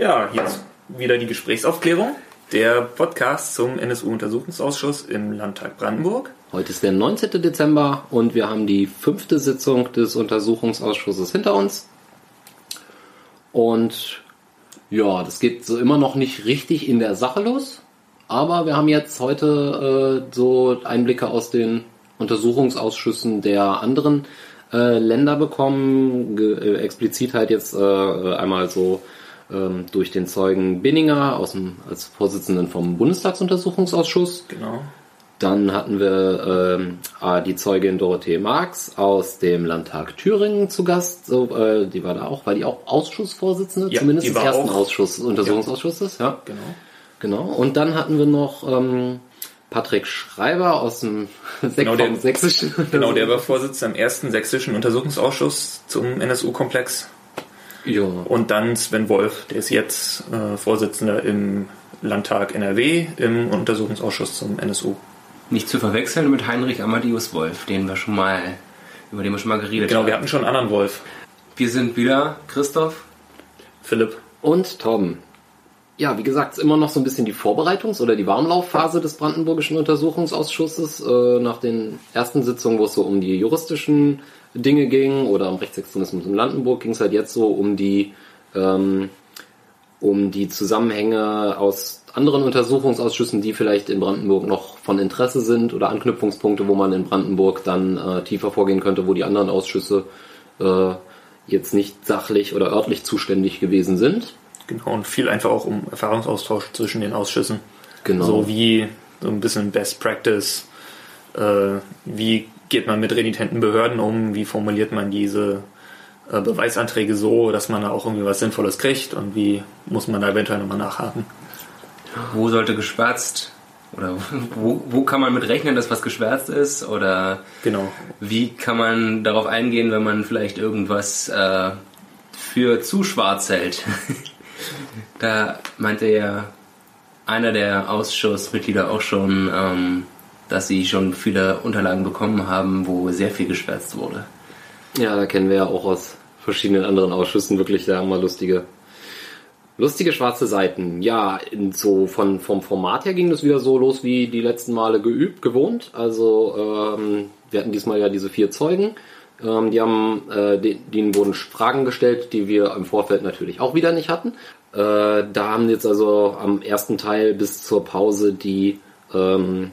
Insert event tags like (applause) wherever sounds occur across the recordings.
Ja, jetzt wieder die Gesprächsaufklärung. Der Podcast zum NSU-Untersuchungsausschuss im Landtag Brandenburg. Heute ist der 19. Dezember und wir haben die fünfte Sitzung des Untersuchungsausschusses hinter uns. Und ja, das geht so immer noch nicht richtig in der Sache los. Aber wir haben jetzt heute äh, so Einblicke aus den Untersuchungsausschüssen der anderen äh, Länder bekommen. Ge äh, explizit halt jetzt äh, einmal so ähm, durch den Zeugen Binninger aus dem, als Vorsitzenden vom Bundestagsuntersuchungsausschuss. Genau. Dann hatten wir ähm, ah, die Zeugin Dorothee Marx aus dem Landtag Thüringen zu Gast. So, äh, die war da auch, war die auch Ausschussvorsitzende, Ja, zumindest des ersten auch- Ausschuss, Untersuchungsausschusses. Ja. Genau. genau. Und dann hatten wir noch ähm, Patrick Schreiber aus dem Genau, der- sächsischen. (laughs) Genau, der war Vorsitzender im ersten sächsischen Untersuchungsausschuss zum NSU-Komplex. Ja. Und dann Sven Wolf, der ist jetzt äh, Vorsitzender im Landtag NRW im Untersuchungsausschuss zum NSU. Nicht zu verwechseln mit Heinrich Amadeus Wolf, den wir schon mal, über den wir schon mal geredet Genau, haben. wir hatten schon einen anderen Wolf. Wir sind wieder Christoph. Philipp. Und Torben. Ja, wie gesagt, ist immer noch so ein bisschen die Vorbereitungs- oder die Warmlaufphase des Brandenburgischen Untersuchungsausschusses. Äh, nach den ersten Sitzungen, wo es so um die juristischen Dinge ging oder um Rechtsextremismus in Brandenburg, ging es halt jetzt so um die ähm, um die Zusammenhänge aus anderen Untersuchungsausschüssen, die vielleicht in Brandenburg noch von Interesse sind oder Anknüpfungspunkte, wo man in Brandenburg dann äh, tiefer vorgehen könnte, wo die anderen Ausschüsse äh, jetzt nicht sachlich oder örtlich zuständig gewesen sind. Genau, und viel einfach auch um Erfahrungsaustausch zwischen den Ausschüssen. Genau. So wie so ein bisschen Best Practice. Äh, wie geht man mit renitenten Behörden um? Wie formuliert man diese äh, Beweisanträge so, dass man da auch irgendwie was Sinnvolles kriegt? Und wie muss man da eventuell nochmal nachhaken? Wo sollte geschwärzt oder wo, wo kann man mit rechnen, dass was geschwärzt ist? Oder Genau. wie kann man darauf eingehen, wenn man vielleicht irgendwas äh, für zu schwarz hält? (laughs) da meinte ja einer der Ausschussmitglieder auch schon, ähm, dass sie schon viele Unterlagen bekommen haben, wo sehr viel geschwärzt wurde. Ja, da kennen wir ja auch aus verschiedenen anderen Ausschüssen wirklich da mal lustige, lustige schwarze Seiten. Ja, so von, vom Format her ging das wieder so los wie die letzten Male geübt, gewohnt. Also ähm, wir hatten diesmal ja diese vier Zeugen. Ähm, die haben, äh, de- denen wurden Fragen gestellt, die wir im Vorfeld natürlich auch wieder nicht hatten. Äh, da haben jetzt also am ersten Teil bis zur Pause die ähm,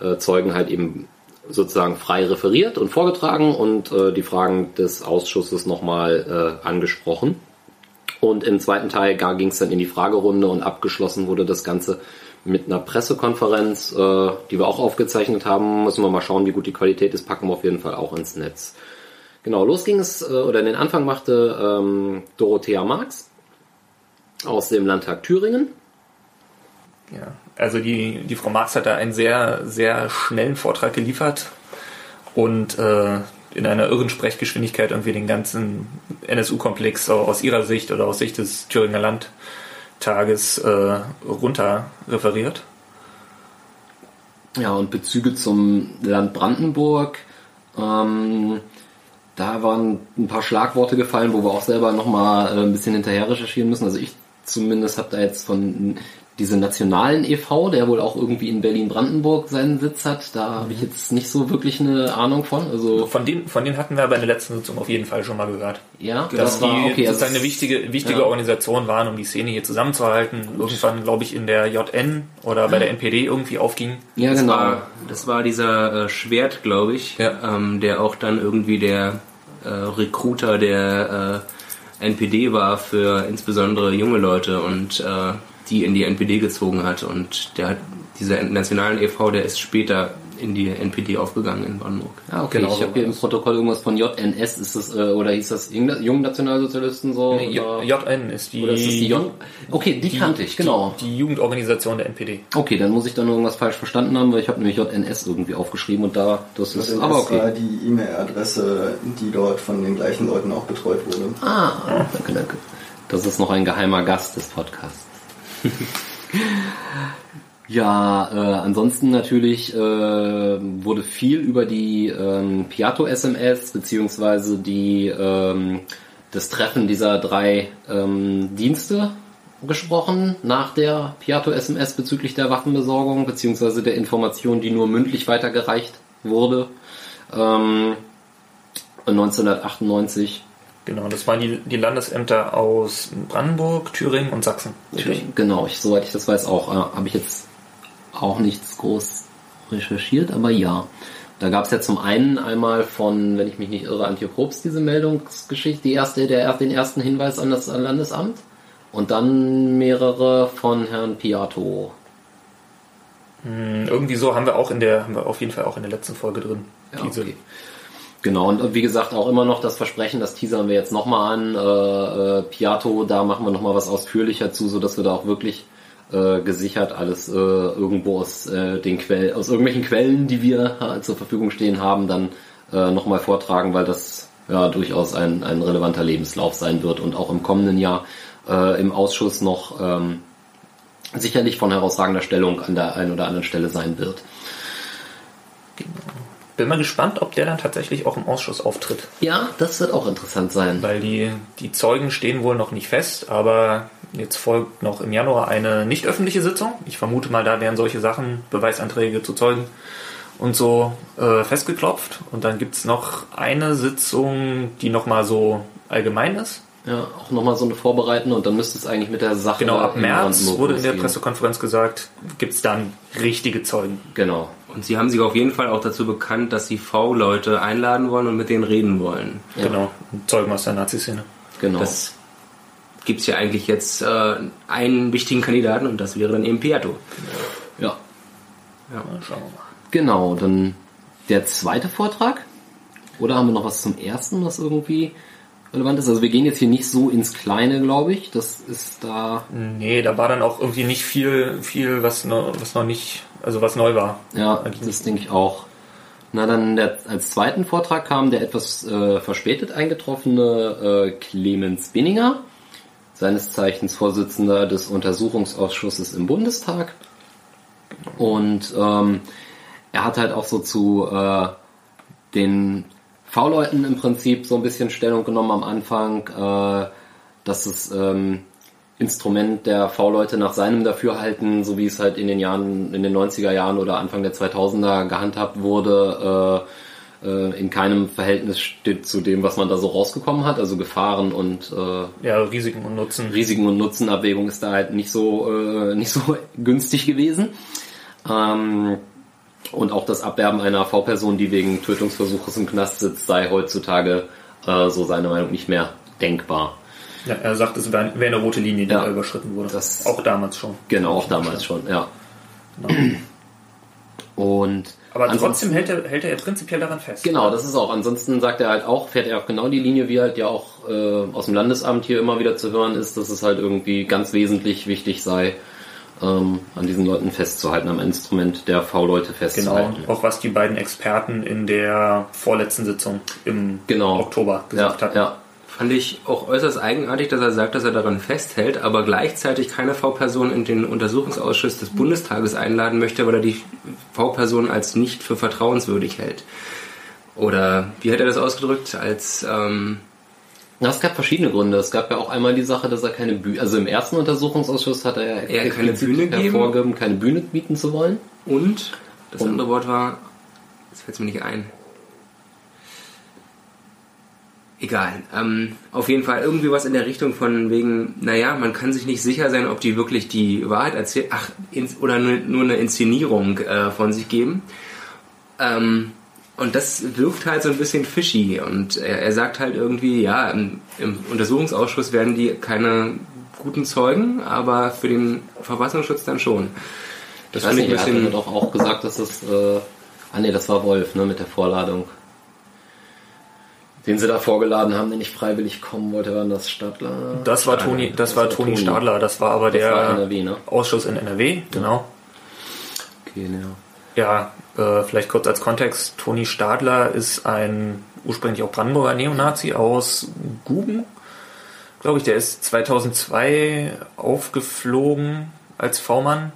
äh, Zeugen halt eben sozusagen frei referiert und vorgetragen und äh, die Fragen des Ausschusses nochmal äh, angesprochen. Und im zweiten Teil ging es dann in die Fragerunde und abgeschlossen wurde das Ganze mit einer Pressekonferenz, äh, die wir auch aufgezeichnet haben. Müssen wir mal schauen, wie gut die Qualität ist, packen wir auf jeden Fall auch ins Netz. Genau, los ging es, äh, oder den Anfang machte ähm, Dorothea Marx aus dem Landtag Thüringen. Ja, also die, die Frau Marx hat da einen sehr, sehr schnellen Vortrag geliefert und äh, in einer irren Sprechgeschwindigkeit irgendwie den ganzen NSU-Komplex aus ihrer Sicht oder aus Sicht des Thüringer Landtages äh, runter referiert. Ja, und Bezüge zum Land Brandenburg. Ähm, da waren ein paar Schlagworte gefallen, wo wir auch selber nochmal äh, ein bisschen hinterher recherchieren müssen. Also ich zumindest habe da jetzt von diese nationalen e.V., der wohl auch irgendwie in Berlin-Brandenburg seinen Sitz hat, da habe ich jetzt nicht so wirklich eine Ahnung von. Also Von denen, von denen hatten wir aber in der letzten Sitzung auf jeden Fall schon mal gehört. ja, Dass die okay, also sozusagen eine wichtige, wichtige ja. Organisation waren, um die Szene hier zusammenzuhalten. Irgendwann, glaube ich, in der JN oder bei der NPD irgendwie aufging. ja Das genau. war, das war dieser äh, Schwert, glaube ich, Ja. ähm, der auch dann irgendwie der äh, Recruiter der äh, NPD war für insbesondere junge Leute und äh, die in die NPD gezogen hat. Und der hat dieser nationalen e.V., der ist später in die NPD aufgegangen in Brandenburg. Ja, okay, Genau ich habe hier im. Protokoll irgendwas von JNS, ist das, äh, oder hieß das Jung- Jungen Nationalsozialisten so? Nee, JN ist die, oder ist das die J? Okay, die, kannte ich, genau. die, die Jugendorganisation der NPD. Okay, dann muss ich dann irgendwas falsch verstanden haben, weil ich habe nämlich JNS irgendwie aufgeschrieben und da, das ist, Das aber war okay. die E-Mail-Adresse, die dort von den gleichen Leuten auch betreut wurde. Ah, danke, danke. Das ist noch ein geheimer Gast des Podcasts. (laughs) Ja, äh, ansonsten natürlich äh, wurde viel über die ähm, Piato-SMS beziehungsweise die ähm, das Treffen dieser drei ähm, Dienste gesprochen nach der Piato-SMS bezüglich der Waffenbesorgung beziehungsweise der Information, die nur mündlich weitergereicht wurde. Ähm, 1998. Genau, das waren die, die Landesämter aus Brandenburg, Thüringen und Sachsen. Richtig? Genau, ich, soweit ich das weiß, auch äh, habe ich jetzt auch nichts groß recherchiert, aber ja. Da gab es ja zum einen einmal von, wenn ich mich nicht irre, Antje Probst diese Meldungsgeschichte, die erste, der, den ersten Hinweis an das Landesamt. Und dann mehrere von Herrn Piato. Hm, irgendwie so haben wir auch in der, haben wir auf jeden Fall auch in der letzten Folge drin. Ja, diese. Okay. Genau, und wie gesagt, auch immer noch das Versprechen, das teasern wir jetzt nochmal an. Äh, äh, Piato, da machen wir nochmal was ausführlicher zu, sodass wir da auch wirklich äh, gesichert alles äh, irgendwo aus äh, den Quellen, aus irgendwelchen Quellen, die wir äh, zur Verfügung stehen haben, dann äh, nochmal vortragen, weil das ja durchaus ein, ein relevanter Lebenslauf sein wird und auch im kommenden Jahr äh, im Ausschuss noch ähm, sicherlich von herausragender Stellung an der einen oder anderen Stelle sein wird. Bin mal gespannt, ob der dann tatsächlich auch im Ausschuss auftritt. Ja, das wird auch interessant sein. Weil die, die Zeugen stehen wohl noch nicht fest, aber jetzt folgt noch im Januar eine nicht öffentliche Sitzung. Ich vermute mal, da werden solche Sachen, Beweisanträge zu Zeugen und so äh, festgeklopft. Und dann gibt es noch eine Sitzung, die nochmal so allgemein ist. Ja, auch nochmal so eine vorbereiten und dann müsste es eigentlich mit der Sache. Genau, ab März wurde in der Pressekonferenz gesagt, gibt es dann richtige Zeugen. Genau. Und sie haben sich auf jeden Fall auch dazu bekannt, dass sie V-Leute einladen wollen und mit denen reden wollen. Ja. Genau, Zeugen aus der Nazi-Szene. Genau. Das gibt es ja eigentlich jetzt äh, einen wichtigen Kandidaten und das wäre dann eben Piatto. Ja. Ja, schauen wir mal. Genau, dann der zweite Vortrag. Oder haben wir noch was zum ersten, was irgendwie relevant ist. Also wir gehen jetzt hier nicht so ins Kleine, glaube ich. Das ist da. Nee, da war dann auch irgendwie nicht viel, viel, was noch, was noch nicht, also was neu war. Ja, das denke ich auch. Na dann der, als zweiten Vortrag kam der etwas äh, verspätet eingetroffene äh, Clemens Binninger, seines Zeichens Vorsitzender des Untersuchungsausschusses im Bundestag. Und ähm, er hat halt auch so zu äh, den V-Leuten im Prinzip so ein bisschen Stellung genommen am Anfang, äh, dass das ähm, Instrument der V-Leute nach seinem Dafürhalten, so wie es halt in den Jahren, in den 90er Jahren oder Anfang der 2000er gehandhabt wurde, äh, äh, in keinem Verhältnis steht zu dem, was man da so rausgekommen hat, also Gefahren und äh, ja, Risiken und Nutzen. Risiken und Nutzenabwägung ist da halt nicht so äh, nicht so (laughs) günstig gewesen. Ähm, und auch das Abwerben einer V-Person, die wegen Tötungsversuches im Knast sitzt, sei heutzutage, äh, so seiner Meinung, nicht mehr denkbar. Ja, er sagt, es wäre eine rote Linie, die ja, da überschritten wurde. Das auch damals schon. Genau, auch damals schon, ja. Genau. Und aber trotzdem hält er, hält er prinzipiell daran fest. Genau, das ist auch. Ansonsten sagt er halt auch, fährt er auch genau die Linie, wie halt ja auch äh, aus dem Landesamt hier immer wieder zu hören ist, dass es halt irgendwie ganz wesentlich wichtig sei, ähm, an diesen Leuten festzuhalten, am Instrument der V-Leute festzuhalten. Genau, auch was die beiden Experten in der vorletzten Sitzung im genau. Oktober gesagt ja, hatten. Ja. Fand ich auch äußerst eigenartig, dass er sagt, dass er daran festhält, aber gleichzeitig keine V-Person in den Untersuchungsausschuss des Bundestages einladen möchte, weil er die V-Person als nicht für vertrauenswürdig hält. Oder wie hat er das ausgedrückt? Als ähm, na, es gab verschiedene Gründe. Es gab ja auch einmal die Sache, dass er keine Bühne, also im ersten Untersuchungsausschuss hat er, er keine Bühne hervorgegeben, keine Bühne bieten zu wollen. Und das Und andere Wort war, das fällt mir nicht ein. Egal. Ähm, auf jeden Fall irgendwie was in der Richtung von wegen, naja, man kann sich nicht sicher sein, ob die wirklich die Wahrheit erzählen, ach, oder nur, nur eine Inszenierung äh, von sich geben. Ähm, und das wirft halt so ein bisschen fishy. Und er, er sagt halt irgendwie, ja, im, im, Untersuchungsausschuss werden die keine guten Zeugen, aber für den Verfassungsschutz dann schon. Das finde ich ein bisschen. Er hat doch auch gesagt, dass das. Äh, ah nee, das war Wolf, ne, mit der Vorladung. Den sie da vorgeladen haben, der nicht freiwillig kommen wollte, waren das Stadler. Das war Toni, das, das war Toni Stadler, das war aber das der war NRW, ne? Ausschuss in NRW, genau. Okay, ja. Ja, äh, vielleicht kurz als Kontext. Toni Stadler ist ein ursprünglich auch Brandenburger Neonazi aus Guben, glaube ich. Der ist 2002 aufgeflogen als V-Mann,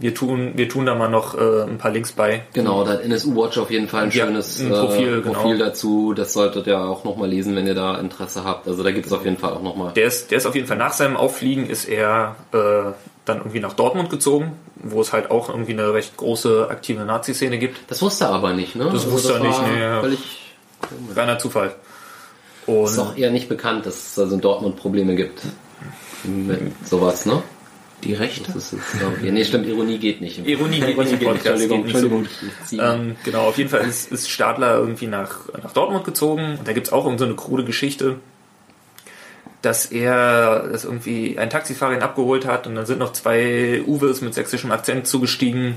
Wir tun, wir tun da mal noch äh, ein paar Links bei. Genau, da hat NSU Watch auf jeden Fall ein Ja, schönes ein Profil, äh, genau. Profil dazu. Das solltet ihr auch nochmal lesen, wenn ihr da Interesse habt. Also da gibt es auf jeden Fall auch nochmal. Der ist, der ist auf jeden Fall nach seinem Auffliegen ist er äh, dann irgendwie nach Dortmund gezogen, wo es halt auch irgendwie eine recht große aktive Nazi-Szene gibt. Das wusste er aber nicht, ne? Das wusste er war nicht, ja. Völlig, Reiner Zufall. ist Und auch eher nicht bekannt, dass es also in Dortmund Probleme gibt. Mit sowas, ne? Die Rechte? Das ist jetzt, glaub ich, nee, stimmt, Ironie geht nicht. im- Ironie geht nicht Entschuldigung, geht so Entschuldigung. Ähm, genau, auf jeden Fall ist, ist Stadler irgendwie nach, nach Dortmund gezogen. Und da gibt's auch irgend so eine krude Geschichte, dass er dass irgendwie ein Taxifahrer ihn abgeholt hat und dann sind noch zwei Uwes mit sächsischem Akzent zugestiegen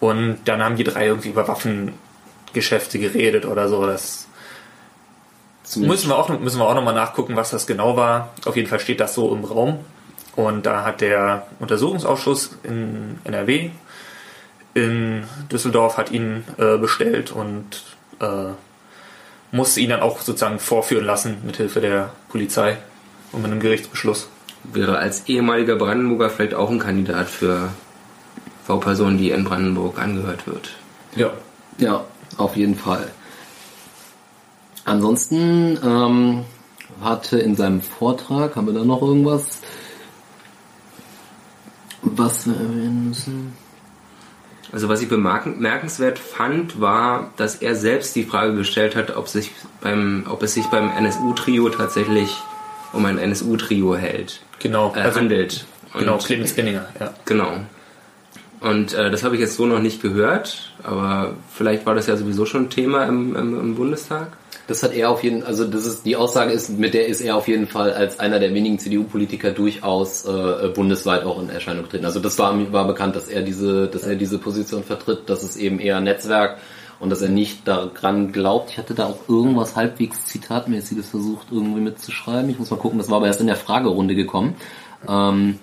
und dann haben die drei irgendwie über Waffengeschäfte geredet oder so. Das Zumindest- müssen wir auch, müssen wir auch nochmal nachgucken, was das genau war. Auf jeden Fall steht das so im Raum. Und da hat der Untersuchungsausschuss in NRW in Düsseldorf hat ihn äh, bestellt und äh, musste ihn dann auch sozusagen vorführen lassen mit Hilfe der Polizei und mit einem Gerichtsbeschluss. Wäre als ehemaliger Brandenburger vielleicht auch ein Kandidat für V-Personen, die in Brandenburg angehört wird. Ja. Ja, auf jeden Fall. Ansonsten ähm, hatte in seinem Vortrag, haben wir da noch irgendwas, was wir erwähnen müssen? Also was ich bemerken- bemerkenswert fand, war, dass er selbst die Frage gestellt hat, ob, sich beim, ob es sich beim NSU-Trio tatsächlich um ein NSU-Trio hält, Genau. äh, Also, handelt. Und, genau, Clemens Benninger, ja. Genau. Und äh, das habe ich jetzt so noch nicht gehört, aber vielleicht war das ja sowieso schon Thema im, im, im Bundestag. Das hat er auf jeden also das ist die Aussage ist, mit der ist er auf jeden Fall als einer der wenigen CDU-Politiker durchaus äh, bundesweit auch in Erscheinung getreten. Also das war war bekannt, dass er diese, dass er diese Position vertritt, dass es eben eher Netzwerk und dass er nicht daran glaubt. Ich hatte da auch irgendwas halbwegs Zitatmäßiges versucht irgendwie mitzuschreiben. Ich muss mal gucken, das war aber erst in der Fragerunde gekommen. Ähm,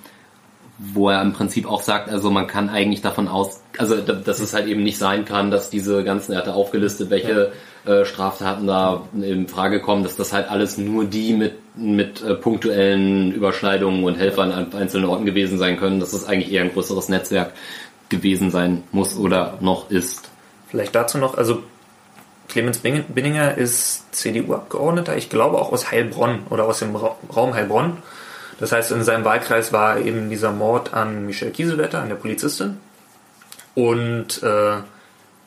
wo er im Prinzip auch sagt, also man kann eigentlich davon aus, also da- dass es halt eben nicht sein kann, dass diese ganzen, er hatte aufgelistet, welche äh, Straftaten da in Frage kommen, dass das halt alles nur die mit, mit äh, punktuellen Überschneidungen und Helfern an einzelnen Orten gewesen sein können, dass das eigentlich eher ein größeres Netzwerk gewesen sein muss oder noch ist. Vielleicht dazu noch, also Clemens Binninger ist CDU-Abgeordneter, ich glaube auch aus Heilbronn oder aus dem Ra Raum Heilbronn. Das heißt, in seinem Wahlkreis war eben dieser Mord an Michelle Kiesewetter, an der Polizistin. Und äh,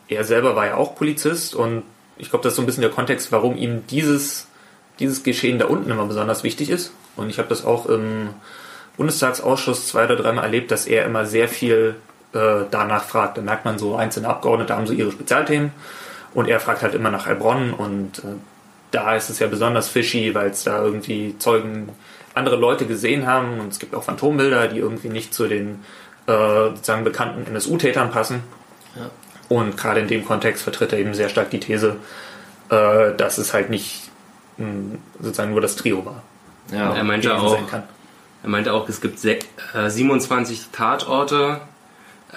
er selber war ja auch Polizist und ich glaube, das ist so ein bisschen der Kontext, warum ihm dieses, dieses Geschehen da unten immer besonders wichtig ist. Und ich habe das auch im Bundestagsausschuss zwei oder dreimal erlebt, dass er immer sehr viel äh, danach fragt. Da merkt man so, einzelne Abgeordnete haben so ihre Spezialthemen und er fragt halt immer nach Heilbronn und äh, da ist es ja besonders fishy, weil es da irgendwie Zeugen andere Leute gesehen haben und es gibt auch Phantombilder, die irgendwie nicht zu den äh, sozusagen bekannten NSU-Tätern passen. Ja. Und gerade in dem Kontext vertritt er eben sehr stark die These, äh, dass es halt nicht mh, sozusagen nur das Trio war. Ja, er meinte auch, er meinte auch, es gibt sech- äh, 27 Tatorte,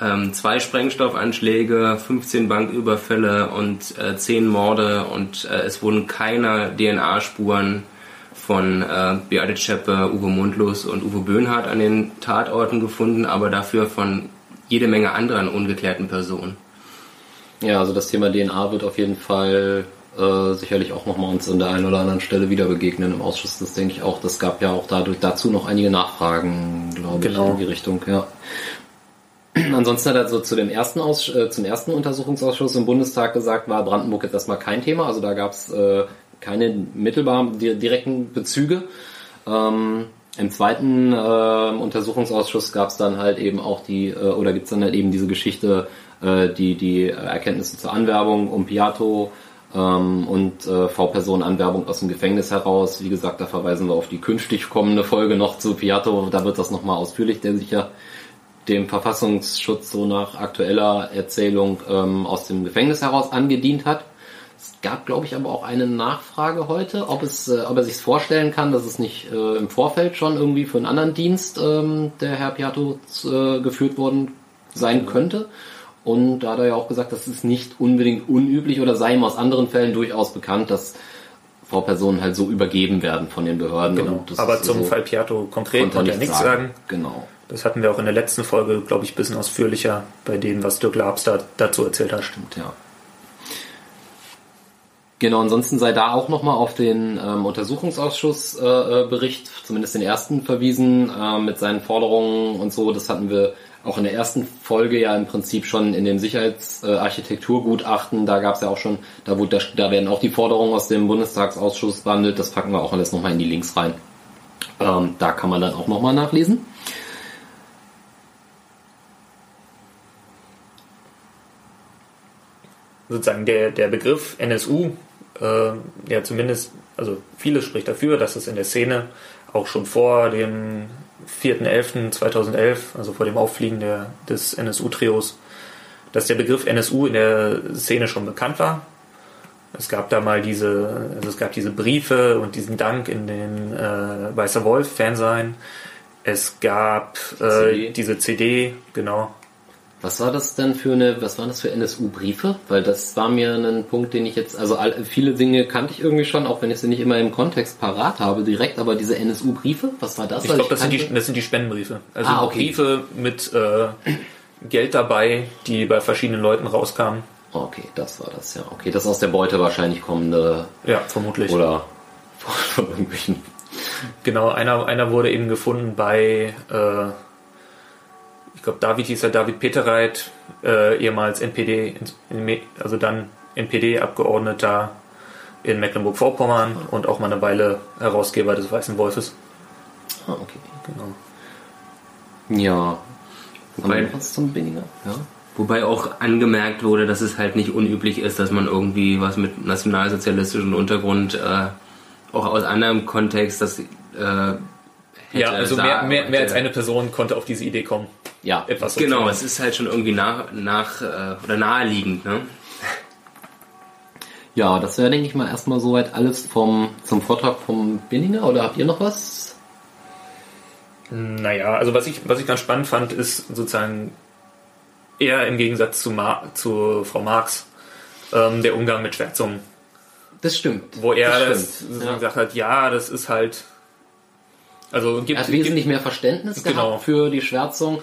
ähm, zwei Sprengstoffanschläge, 15 Banküberfälle und äh, 10 Morde und äh, es wurden keine DNA-Spuren von äh, Beate Zschäpe, Uwe Mundlos und Uwe Böhnhardt an den Tatorten gefunden, aber dafür von jede Menge anderen ungeklärten Personen. Ja, also das Thema DNA wird auf jeden Fall äh, sicherlich auch nochmal uns an der einen oder anderen Stelle wieder begegnen im Ausschuss. Das denke ich auch. Das gab ja auch dadurch dazu noch einige Nachfragen, glaube Genau. ich, in die Richtung, ja. (clears throat) Ansonsten hat er so zu dem ersten Aus, äh, zum ersten Untersuchungsausschuss im Bundestag gesagt, war Brandenburg jetzt erstmal kein Thema. Also da gab es äh, keine mittelbaren di direkten Bezüge. Ähm, Im zweiten äh, Untersuchungsausschuss gab es dann halt eben auch die, äh, oder gibt es dann halt eben diese Geschichte, äh, die, die Erkenntnisse zur Anwerbung um Piato ähm, und äh, V-Personen-Anwerbung aus dem Gefängnis heraus. Wie gesagt, da verweisen wir auf die künftig kommende Folge noch zu Piato. Da wird das nochmal ausführlich, der sich ja dem Verfassungsschutz so nach aktueller Erzählung ähm, aus dem Gefängnis heraus angedient hat. Es gab, glaube ich, aber auch eine Nachfrage heute, ob es, äh, ob er sich vorstellen kann, dass es nicht äh, im Vorfeld schon irgendwie für einen anderen Dienst ähm, der Herr Piatto äh, geführt worden sein könnte. Und da hat er ja auch gesagt, das ist nicht unbedingt unüblich oder sei ihm aus anderen Fällen durchaus bekannt, dass V-Personen halt so übergeben werden von den Behörden. Genau. Aber zum so- Fall Piatto konkret konnte konnte er nichts sagen. Genau. Das hatten wir auch in der letzten Folge, glaube ich, ein bisschen ausführlicher bei dem, was Dirk Labs da, dazu erzählt hat. Stimmt, ja. Genau, ansonsten sei da auch nochmal auf den ähm, Untersuchungsausschussbericht, äh, Bericht, zumindest den ersten, verwiesen, äh, mit seinen Forderungen und so. Das hatten wir auch in der ersten Folge ja im Prinzip schon in dem Sicherheitsarchitekturgutachten. Äh, da gab es ja auch schon, da, wurde, da werden auch die Forderungen aus dem Bundestagsausschuss behandelt. Das packen wir auch alles nochmal in die Links rein. Ähm, da kann man dann auch nochmal nachlesen. Sozusagen der, der Begriff NSU äh, ja zumindest, also vieles spricht dafür, dass es in der Szene auch schon vor dem 4.11.2011, also vor dem Auffliegen der, des NSU-Trios, dass der Begriff NSU in der Szene schon bekannt war. Es gab da mal diese, also es gab diese Briefe und diesen Dank in den äh, Weißer Wolf Fansein. Es gab äh, CD. diese CD, genau, Was war das denn für eine, was waren das für NSU-Briefe? Weil das war mir ein Punkt, den ich jetzt, also viele Dinge kannte ich irgendwie schon, auch wenn ich sie nicht immer im Kontext parat habe direkt, aber diese NSU-Briefe, was war das? Ich glaube, das, sind die- kannte- das sind die Spendenbriefe. Also Ah, okay. Briefe mit äh, Geld dabei, die bei verschiedenen Leuten rauskamen. Okay, das war das, ja. Okay, das aus der Beute wahrscheinlich kommende Ja, vermutlich. oder (laughs) von irgendwelchen. Genau, einer, einer wurde eben gefunden bei, äh, ich glaube, David hieß er, David Peterreit, äh, ehemals NPD, also dann NPD-Abgeordneter in Mecklenburg-Vorpommern und auch mal eine Weile Herausgeber des Weißen Wolfes. Ah, okay. Genau. Ja. Wobei- zum Binninger? Ja. Wobei auch angemerkt wurde, dass es halt nicht unüblich ist, dass man irgendwie was mit nationalsozialistischem Untergrund äh, auch aus anderem Kontext das äh, Ja, also mehr, sagen- mehr, mehr als hätte- eine Person konnte auf diese Idee kommen. Ja. Etwas so Genau, es ist halt schon irgendwie nach, nach äh, oder naheliegend, ne? Ja, das wäre, denke ich mal, erstmal soweit alles vom, zum Vortrag vom Binninger. Oder habt ihr noch was? Naja, also was ich, was ich ganz spannend fand, ist sozusagen eher im Gegensatz zu, Mar zu Frau Marx ähm, der Umgang mit Schwärzungen, Das stimmt. wo er das das, stimmt. so Ja. gesagt hat, ja, das ist halt also gibt, Er hat wesentlich mehr Verständnis Genau. gehabt für die Schwärzung,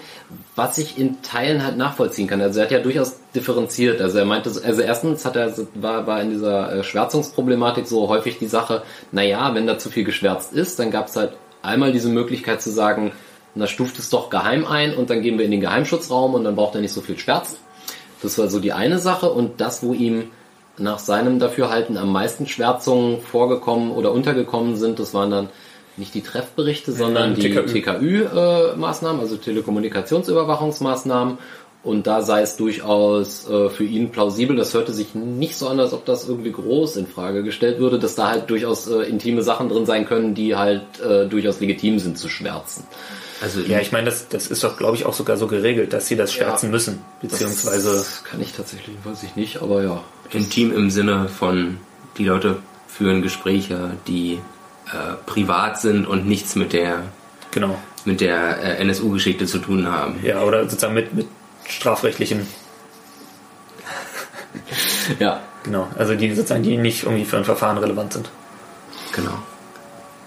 was ich in Teilen halt nachvollziehen kann. Also er hat ja durchaus differenziert. Also er meinte, so- also erstens hat er, war, war in dieser äh, Schwärzungsproblematik so häufig die Sache, naja, wenn da zu viel geschwärzt ist, dann gab es halt einmal diese Möglichkeit zu sagen, na stuft es doch geheim ein und dann gehen wir in den Geheimschutzraum und dann braucht er nicht so viel Schwärzen. Das war so die eine Sache und das, wo ihm nach seinem Dafürhalten am meisten Schwärzungen vorgekommen oder untergekommen sind, das waren dann nicht die Treffberichte, sondern die TKÜ. TKÜ-Maßnahmen, also Telekommunikationsüberwachungsmaßnahmen. Und da sei es durchaus äh, für ihn plausibel. Das hörte sich nicht so an, als ob das irgendwie groß in Frage gestellt würde, dass da halt durchaus äh, intime Sachen drin sein können, die halt äh, durchaus legitim sind zu schwärzen. Also ja, ich meine, das, das ist doch, glaube ich, auch sogar so geregelt, dass sie das schwärzen müssen, beziehungsweise Das kann ich tatsächlich, weiß ich nicht, aber ja. intim im Sinne von die Leute führen Gespräche, die äh, privat sind und nichts mit der genau, mit der äh, NSU-Geschichte zu tun haben. ja, oder sozusagen mit, mit strafrechtlichen, (laughs) Ja, genau, also die sozusagen die nicht irgendwie für ein Verfahren relevant sind. Genau.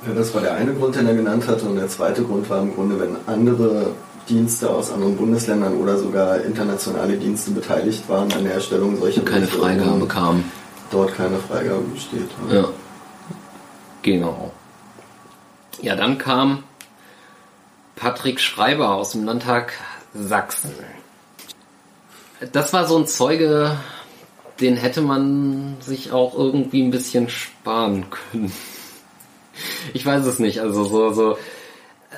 Ja, das war der eine Grund, den er genannt hatte. Und der zweite Grund war im Grunde, wenn andere Dienste aus anderen Bundesländern oder sogar internationale Dienste beteiligt waren an der Erstellung solcher keine Berichte, Freigabe kam. Dort keine Freigabe besteht. Ja. Genau. Ja, dann kam Patrick Schreiber aus dem Landtag Sachsen. Das war so ein Zeuge, den hätte man sich auch irgendwie ein bisschen sparen können. (laughs) Ich weiß es nicht, also so, so.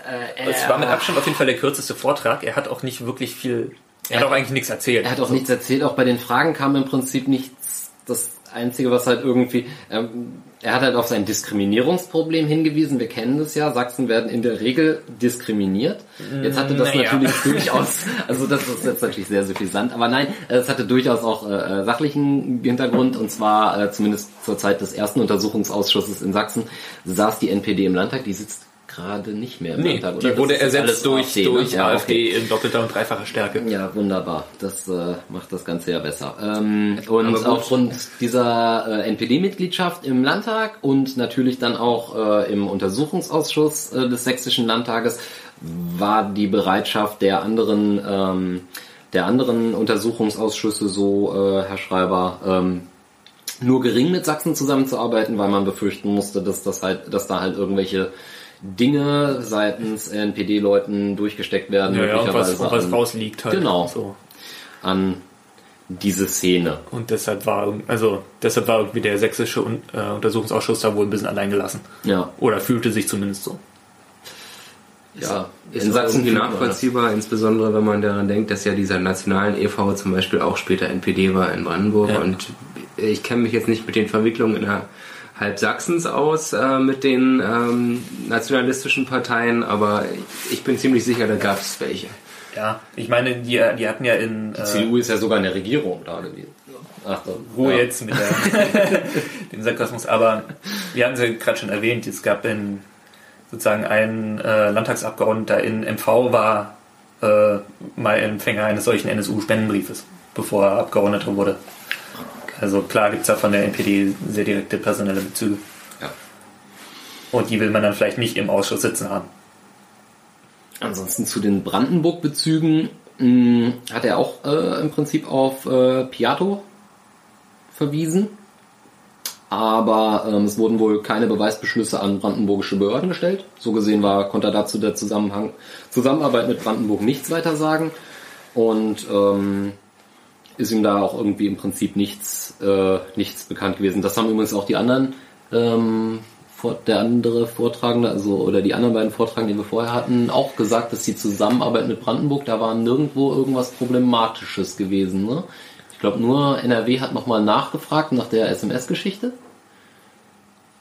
Äh, Es war mit Abstand auf jeden Fall der kürzeste Vortrag. Er hat auch nicht wirklich viel, er hat auch eigentlich nichts erzählt. Er hat auch nichts erzählt, auch bei den Fragen kam im Prinzip nichts. Das Einzige, was halt irgendwie, ähm, er hat halt auf sein Diskriminierungsproblem hingewiesen. Wir kennen das ja. Sachsen werden in der Regel diskriminiert. Jetzt hatte das Naja. natürlich durchaus, also das ist jetzt natürlich sehr suffisant, aber nein, es hatte durchaus auch äh, äh, sachlichen Hintergrund und zwar äh, zumindest zur Zeit des ersten Untersuchungsausschusses in Sachsen saß die NPD im Landtag. Die sitzt gerade nicht mehr im Nee, Landtag, oder? die wurde ersetzt durch, AfD, ne? durch Ja, okay. AfD in doppelter und dreifacher Stärke. Ja, wunderbar. Das äh, macht das Ganze ja besser. Ähm, und aufgrund dieser äh, NPD-Mitgliedschaft im Landtag und natürlich dann auch äh, im Untersuchungsausschuss äh, des Sächsischen Landtages war die Bereitschaft der anderen, ähm, der anderen Untersuchungsausschüsse so, äh, Herr Schreiber, ähm, nur gering mit Sachsen zusammenzuarbeiten, weil man befürchten musste, dass das halt, dass da halt irgendwelche Dinge seitens NPD-Leuten durchgesteckt werden, Ja, ja, und was, möglicherweise und was an, rausliegt halt. Genau. So. an diese Szene. Und deshalb war, also, deshalb war irgendwie der sächsische äh, Untersuchungsausschuss da wohl ein bisschen allein gelassen. Ja, Oder fühlte sich zumindest so. ja. Ist in irgendwie nachvollziehbar, insbesondere wenn man daran denkt, dass ja dieser nationalen e.V. zum Beispiel auch später NPD war in Brandenburg Ja. und ich kenne mich jetzt nicht mit den Verwicklungen innerhalb Sachsens aus äh, mit den ähm, nationalistischen Parteien, aber ich bin ziemlich sicher, da gab es welche. Ja, ich meine, die, die hatten ja in Die äh, CDU ist ja sogar in der Regierung da gewesen. Ach, so. Ruhe ja. jetzt mit der, (laughs) dem Sarkasmus, aber wir hatten es ja gerade schon erwähnt, es gab in sozusagen ein äh, Landtagsabgeordneter in MV war äh, mal Empfänger eines solchen NSU-Spendenbriefes, bevor er Abgeordneter wurde. Also klar gibt es da von der NPD sehr direkte personelle Bezüge. Ja. Und die will man dann vielleicht nicht im Ausschuss sitzen haben. Ansonsten zu den Brandenburg-Bezügen mh, hat er auch äh, im Prinzip auf äh, Piatto verwiesen. Aber ähm, es wurden wohl keine Beweisbeschlüsse an brandenburgische Behörden gestellt. So gesehen war, konnte er dazu der Zusammenhang, Zusammenarbeit mit Brandenburg nichts weiter sagen. Und ähm, ist ihm da auch irgendwie im Prinzip nichts, äh, nichts bekannt gewesen. Das haben übrigens auch die anderen, ähm, der andere Vortragende, also oder die anderen beiden Vortragenden, die wir vorher hatten, auch gesagt, dass die Zusammenarbeit mit Brandenburg, da war nirgendwo irgendwas Problematisches gewesen. Ne? Ich glaube, nur NRW hat nochmal nachgefragt nach der SMS-Geschichte.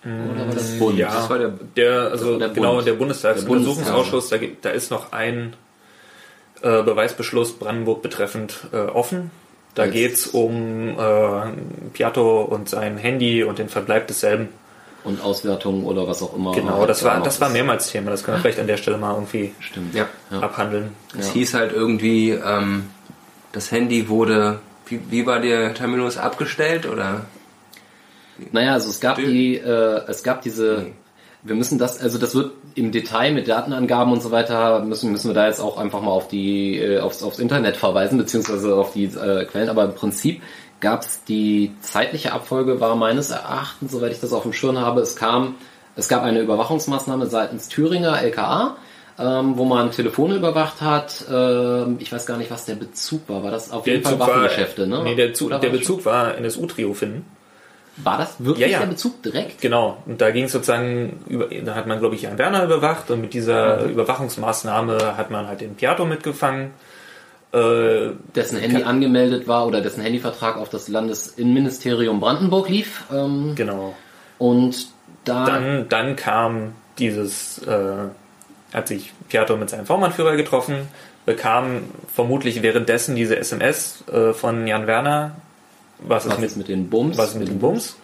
Oder war das Bund? Ja, Das war der- der, also der genau, Bund. der Bundestagsuntersuchungsausschuss, da, gibt- da ist noch ein äh, Beweisbeschluss Brandenburg betreffend äh, offen. Da Als- geht's um äh, Piatto und sein Handy und den Verbleib desselben. Und Auswertungen oder was auch immer. Genau, das war, das war mehrmals Thema. Das können wir vielleicht an der Stelle mal irgendwie Stimmt. Ja. ja. abhandeln. Es Ja. hieß halt irgendwie, ähm, das Handy wurde, wie, wie war der Terminus abgestellt oder? Naja, also es gab Stimmt. die, äh, es gab diese, Nee. Wir müssen das, also das wird im Detail mit Datenangaben und so weiter, müssen, müssen wir da jetzt auch einfach mal auf die, äh, aufs, aufs Internet verweisen, beziehungsweise auf die äh, Quellen, aber im Prinzip gab es die zeitliche Abfolge war meines Erachtens, soweit ich das auf dem Schirm habe, es kam, es gab eine Überwachungsmaßnahme seitens Thüringer LKA, ähm, wo man Telefone überwacht hat. Ähm, ich weiß gar nicht, was der Bezug war. War das auf jeden Fall Waffengeschäfte, ne? Nee, der, Zug, Oder der war das- Bezug war NSU-Trio finden. War das wirklich Ja, ja. der Bezug direkt? Genau, und da ging es sozusagen, über, da hat man, glaube ich, Jan Werner überwacht und mit dieser Überwachungsmaßnahme hat man halt den Piatto mitgefangen. Äh, dessen Handy angemeldet war oder dessen Handyvertrag auf das Landesinnenministerium Brandenburg lief. Ähm, genau. und da Dann, dann kam dieses, äh, hat sich Piatto mit seinem V-Mann-Führer getroffen, bekam vermutlich währenddessen diese SMS äh, von Jan Werner, was, was ist mit, ist mit den Bums? was ist mit dem Bums.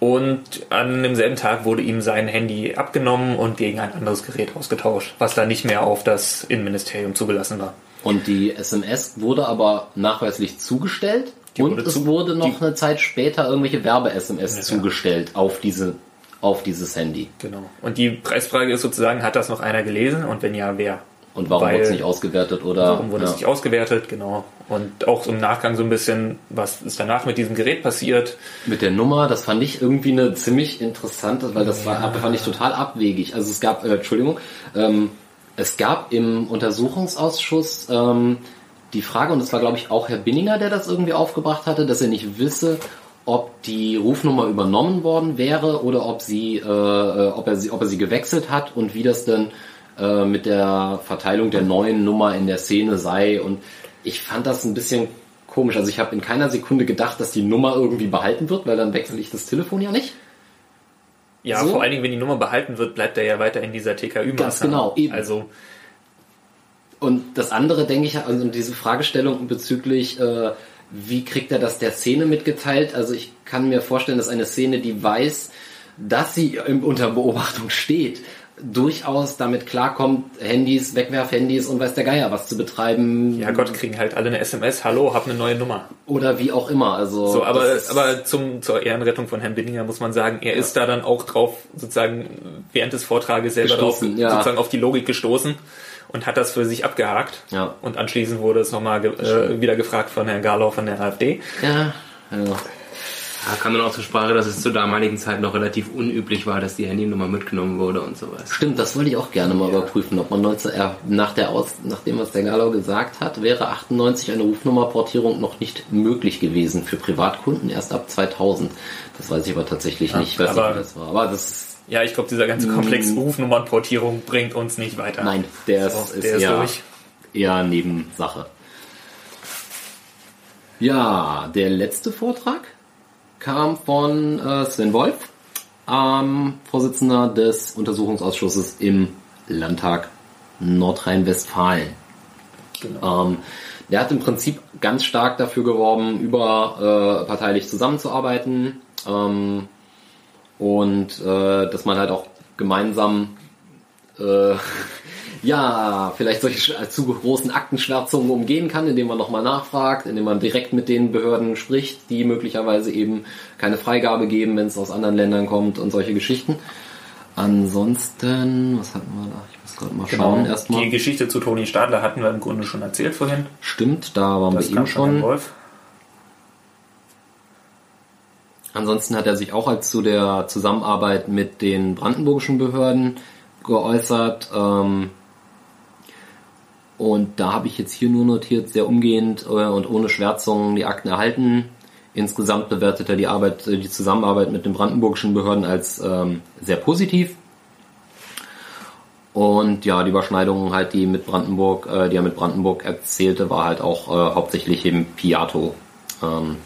Und an demselben Tag wurde ihm sein Handy abgenommen und gegen ein anderes Gerät ausgetauscht, was da nicht mehr auf das Innenministerium zugelassen war. Und die SMS wurde aber nachweislich zugestellt. Die und wurde es zu- wurde noch eine Zeit später irgendwelche Werbe-SMS Ja. zugestellt auf diese auf dieses Handy. Genau. Und die Preisfrage ist sozusagen, hat das noch einer gelesen und wenn ja, wer? Und warum wurde es nicht ausgewertet oder Warum wurde ja. es nicht ausgewertet? Genau. Und auch im Nachgang so ein bisschen, was ist danach mit diesem Gerät passiert? mit der Nummer, das fand ich irgendwie eine ziemlich interessante, weil das war, fand ich total abwegig. Also es gab, äh, Entschuldigung, ähm, es gab im Untersuchungsausschuss ähm, die Frage, und das war glaube ich auch Herr Binninger, der das irgendwie aufgebracht hatte, dass er nicht wisse, ob die Rufnummer übernommen worden wäre oder ob sie, äh, äh, ob er sie, ob er sie gewechselt hat und wie das denn äh, mit der Verteilung der neuen Nummer in der Szene sei. Und ich fand das ein bisschen komisch. Also ich habe in keiner Sekunde gedacht, dass die Nummer irgendwie behalten wird, weil dann wechsle ich das Telefon ja nicht. Ja, So? vor allen Dingen, wenn die Nummer behalten wird, bleibt er ja weiter in dieser TKÜ-Maßnahme. Ganz genau, eben. Also, Und das andere denke ich, also diese Fragestellung bezüglich, äh, wie kriegt er das der Szene mitgeteilt? Also ich kann mir vorstellen, dass eine Szene, die weiß, dass sie unter Beobachtung steht, durchaus damit klarkommt, Handys, Wegwerfhandys und weiß der Geier was zu betreiben. Ja Gott, kriegen halt alle eine SMS, hallo, hab eine neue Nummer. Oder wie auch immer. Also So, aber, aber zum, zur Ehrenrettung von Herrn Binninger muss man sagen, er ist da dann auch drauf sozusagen während des Vortrages selber drauf, ja. sozusagen auf die Logik gestoßen und hat das für sich abgehakt. Ja. Und anschließend wurde es nochmal ge äh, wieder gefragt von Herrn Garlau von der AfD. ja, ja. Da kam dann auch zur Sprache, dass es zur damaligen Zeit noch relativ unüblich war, dass die Handynummer mitgenommen wurde und sowas. Stimmt, das wollte ich auch gerne mal überprüfen, ob man 19, äh, nach der Aus, nachdem was der Galau gesagt hat, wäre 98 eine Rufnummerportierung noch nicht möglich gewesen für Privatkunden erst ab 2000. Das weiß ich aber tatsächlich nicht. Ich weiß aber- nicht, wie das war. Aber das ist, Ja, ich glaube, dieser ganze Komplex Rufnummernportierung bringt uns nicht weiter. nein, der So, ist, der ist eher, durch. eher Nebensache. Ja, der letzte Vortrag kam von äh, Sven Wolf, ähm, Vorsitzender des Untersuchungsausschusses im Landtag Nordrhein-Westfalen. Ähm, der hat im Prinzip ganz stark dafür geworben, überparteilich zusammenzuarbeiten ähm, und äh, dass man halt auch gemeinsam äh, (laughs) ja, vielleicht solche sch- zu großen Aktenschwärzungen umgehen kann, indem man nochmal nachfragt, indem man direkt mit den Behörden spricht, die möglicherweise eben keine Freigabe geben, wenn es aus anderen Ländern kommt und solche Geschichten. Ansonsten, was hatten wir da? Ich muss gerade mal schauen Genau. erstmal. Die Geschichte zu Toni Stadler hatten wir im Grunde schon erzählt vorhin. Stimmt, da waren Das wir eben schon. Wolf. Ansonsten hat er sich auch als zu der Zusammenarbeit mit den brandenburgischen Behörden geäußert. Ähm, und da habe ich jetzt hier nur notiert, sehr umgehend äh, und ohne Schwärzungen die Akten erhalten. Insgesamt bewertet er die Arbeit, äh, die Zusammenarbeit mit den brandenburgischen Behörden als ähm, sehr positiv. Und ja, die Überschneidungen halt, die mit Brandenburg, äh, die er mit Brandenburg erzählte, war halt auch äh, hauptsächlich eben Piato. Ähm,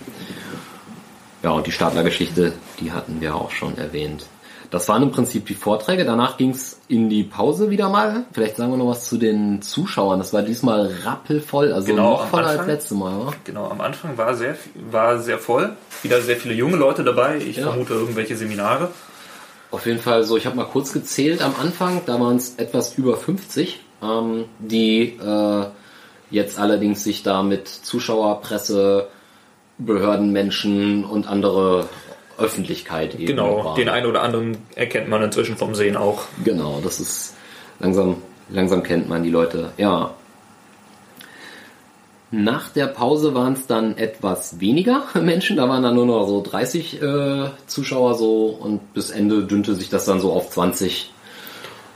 ja, und die Stadler-Geschichte, die hatten wir auch schon erwähnt. Das waren im Prinzip die Vorträge. Danach ging's in die Pause wieder mal. Vielleicht sagen wir noch was zu den Zuschauern. Das war diesmal rappelvoll, also Genau, noch voller als Anfang. letztes Mal. Oder? Genau, am Anfang war sehr, war sehr voll. Wieder sehr viele junge Leute dabei. Ich Ja. vermute irgendwelche Seminare. Auf jeden Fall so, ich habe mal kurz gezählt am Anfang, da waren es etwas über 50, ähm, die äh, jetzt allerdings sich da mit Zuschauer, Presse, Behördenmenschen und andere Öffentlichkeit eben Genau, waren. den einen oder anderen erkennt man inzwischen vom Sehen auch. Genau, das ist langsam, langsam kennt man die Leute. Ja. Nach der Pause waren es dann etwas weniger (laughs) Menschen, da waren dann nur noch so 30 äh, Zuschauer so und bis Ende dünnte sich das dann so auf 20